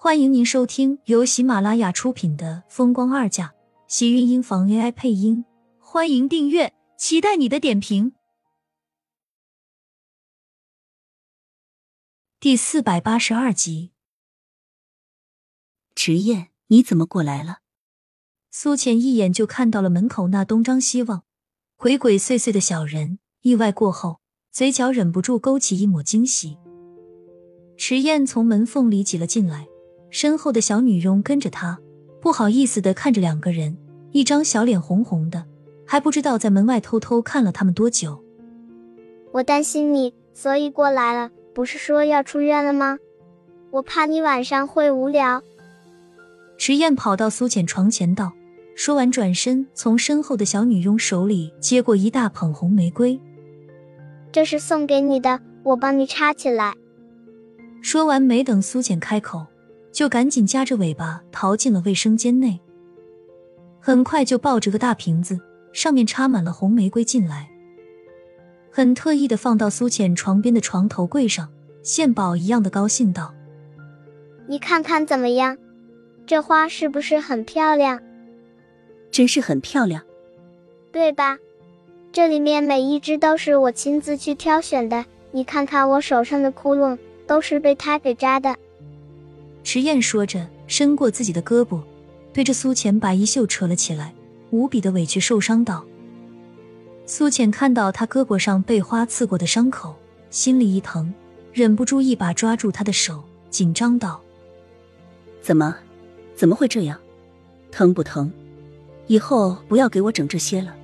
欢迎您收听由喜马拉雅出品的《风光二嫁》，喜运音房 AI 配音。欢迎订阅，期待你的点评。第四百八十二集，迟燕，你怎么过来了？苏浅一眼就看到了门口那东张西望、鬼鬼祟祟的小人，意外过后，嘴角忍不住勾起一抹惊喜。迟燕从门缝里挤了进来。身后的小女佣跟着他，不好意思的看着两个人，一张小脸红红的，还不知道在门外偷偷看了他们多久。我担心你，所以过来了。不是说要出院了吗？我怕你晚上会无聊。池燕跑到苏浅床前道，说完转身从身后的小女佣手里接过一大捧红玫瑰，这是送给你的，我帮你插起来。说完，没等苏浅开口。就赶紧夹着尾巴逃进了卫生间内，很快就抱着个大瓶子，上面插满了红玫瑰进来，很特意的放到苏浅床边的床头柜上，献宝一样的高兴道：“你看看怎么样？这花是不是很漂亮？真是很漂亮，对吧？这里面每一只都是我亲自去挑选的，你看看我手上的窟窿，都是被它给扎的。”迟燕说着，伸过自己的胳膊，对着苏浅把衣袖扯了起来，无比的委屈受伤道。苏浅看到他胳膊上被花刺过的伤口，心里一疼，忍不住一把抓住他的手，紧张道：“怎么，怎么会这样？疼不疼？以后不要给我整这些了。”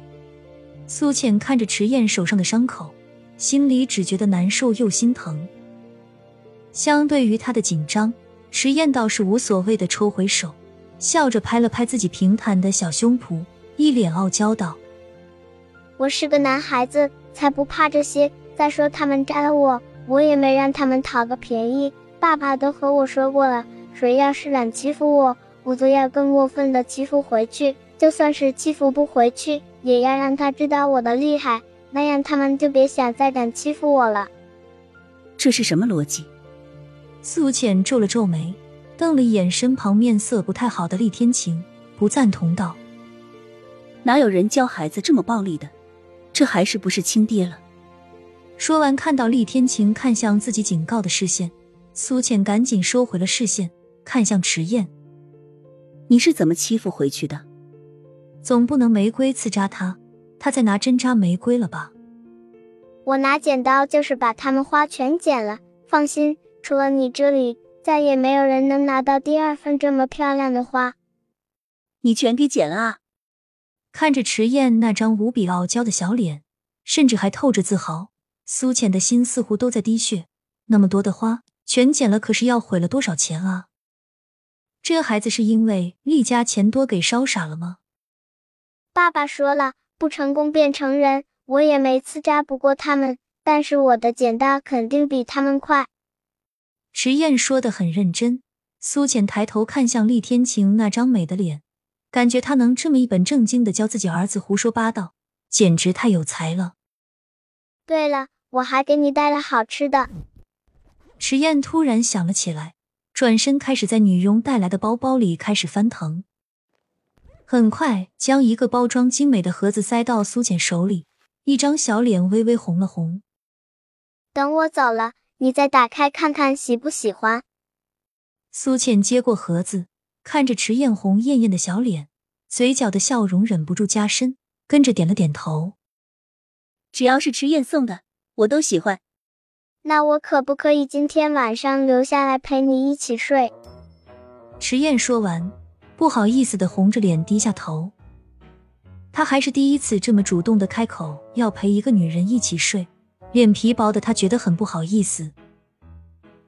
苏浅看着迟燕手上的伤口，心里只觉得难受又心疼。相对于他的紧张。迟燕倒是无所谓的抽回手，笑着拍了拍自己平坦的小胸脯，一脸傲娇道：“我是个男孩子，才不怕这些。再说他们扎了我，我也没让他们讨个便宜。爸爸都和我说过了，谁要是敢欺负我，我就要更过分的欺负回去。就算是欺负不回去，也要让他知道我的厉害，那样他们就别想再敢欺负我了。”这是什么逻辑？苏浅皱了皱眉，瞪了一眼身旁面色不太好的厉天晴，不赞同道：“哪有人教孩子这么暴力的？这还是不是亲爹了？”说完，看到厉天晴看向自己警告的视线，苏浅赶紧收回了视线，看向迟燕：“你是怎么欺负回去的？总不能玫瑰刺扎他，他再拿针扎玫瑰了吧？”“我拿剪刀就是把他们花全剪了，放心。”除了你这里，再也没有人能拿到第二份这么漂亮的花。你全给剪了啊！看着迟燕那张无比傲娇的小脸，甚至还透着自豪，苏浅的心似乎都在滴血。那么多的花全剪了，可是要毁了多少钱啊？这孩子是因为厉家钱多给烧傻了吗？爸爸说了，不成功便成仁。我也没刺扎不过他们，但是我的剪刀肯定比他们快。迟燕说的很认真，苏浅抬头看向厉天晴那张美的脸，感觉他能这么一本正经的教自己儿子胡说八道，简直太有才了。对了，我还给你带了好吃的。迟燕突然想了起来，转身开始在女佣带来的包包里开始翻腾，很快将一个包装精美的盒子塞到苏浅手里，一张小脸微微红了红。等我走了。你再打开看看，喜不喜欢？苏倩接过盒子，看着迟艳红艳艳的小脸，嘴角的笑容忍不住加深，跟着点了点头。只要是迟燕送的，我都喜欢。那我可不可以今天晚上留下来陪你一起睡？迟燕说完，不好意思的红着脸低下头。他还是第一次这么主动的开口要陪一个女人一起睡。脸皮薄的他觉得很不好意思，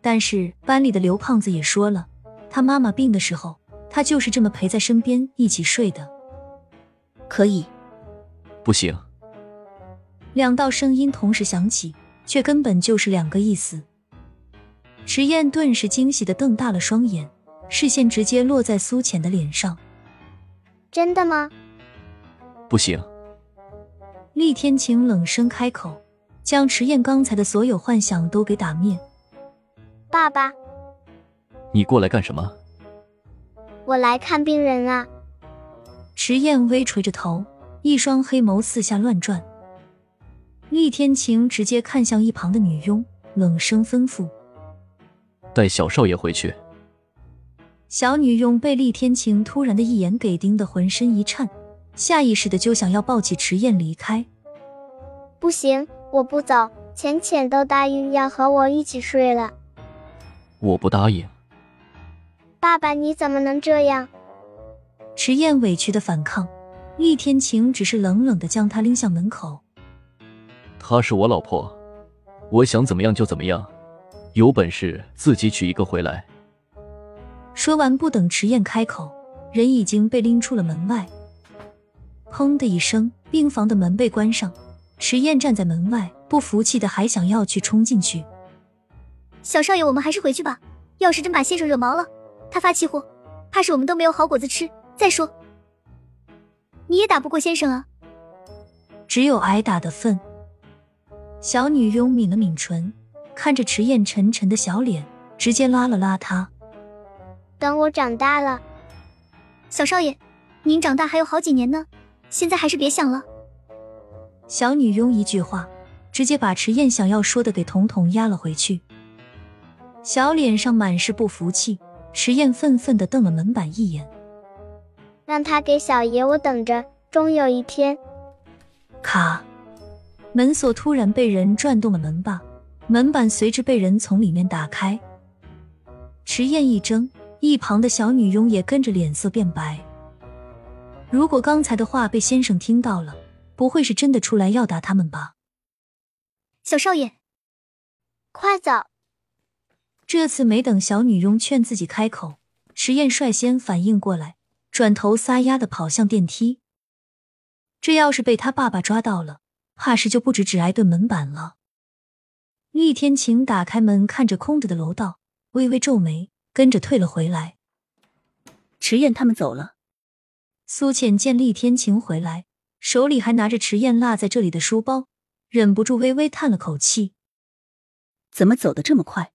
但是班里的刘胖子也说了，他妈妈病的时候，他就是这么陪在身边一起睡的。可以？不行。两道声音同时响起，却根本就是两个意思。池燕顿时惊喜的瞪大了双眼，视线直接落在苏浅的脸上。真的吗？不行。厉天晴冷声开口。将迟燕刚才的所有幻想都给打灭。爸爸，你过来干什么？我来看病人啊。迟燕微垂着头，一双黑眸四下乱转。厉天晴直接看向一旁的女佣，冷声吩咐：“带小少爷回去。”小女佣被厉天晴突然的一眼给盯得浑身一颤，下意识的就想要抱起迟燕离开。不行，我不走。浅浅都答应要和我一起睡了。我不答应。爸爸，你怎么能这样？迟燕委屈的反抗，厉天晴只是冷冷的将她拎向门口。她是我老婆，我想怎么样就怎么样，有本事自己娶一个回来。说完，不等迟燕开口，人已经被拎出了门外。砰的一声，病房的门被关上。迟燕站在门外，不服气的还想要去冲进去。小少爷，我们还是回去吧。要是真把先生惹毛了，他发气火，怕是我们都没有好果子吃。再说，你也打不过先生啊。只有挨打的份。小女佣抿了抿唇，看着迟燕沉沉的小脸，直接拉了拉她。等我长大了，小少爷，您长大还有好几年呢，现在还是别想了。小女佣一句话，直接把迟燕想要说的给统统压了回去。小脸上满是不服气，迟燕愤愤的瞪了门板一眼，让他给小爷我等着，终有一天。卡，门锁突然被人转动了门把，门板随之被人从里面打开。迟燕一怔，一旁的小女佣也跟着脸色变白。如果刚才的话被先生听到了。不会是真的出来要打他们吧？小少爷，快走！这次没等小女佣劝自己开口，迟燕率先反应过来，转头撒丫的跑向电梯。这要是被他爸爸抓到了，怕是就不止只挨顿门板了。厉天晴打开门，看着空着的楼道，微微皱眉，跟着退了回来。迟燕他们走了。苏浅见厉天晴回来。手里还拿着迟燕落在这里的书包，忍不住微微叹了口气。怎么走得这么快？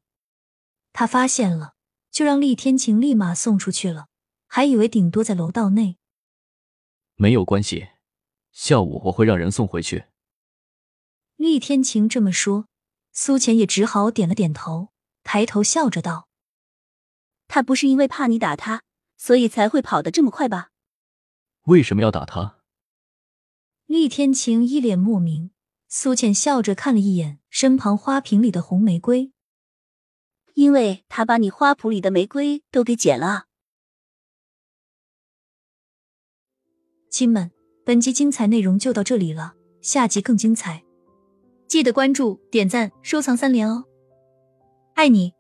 他发现了，就让厉天晴立马送出去了，还以为顶多在楼道内。没有关系，下午我会让人送回去。厉天晴这么说，苏浅也只好点了点头，抬头笑着道：“他不是因为怕你打他，所以才会跑得这么快吧？为什么要打他？”厉天晴一脸莫名，苏浅笑着看了一眼身旁花瓶里的红玫瑰，因为他把你花圃里的玫瑰都给剪了。亲们，本集精彩内容就到这里了，下集更精彩，记得关注、点赞、收藏三连哦，爱你！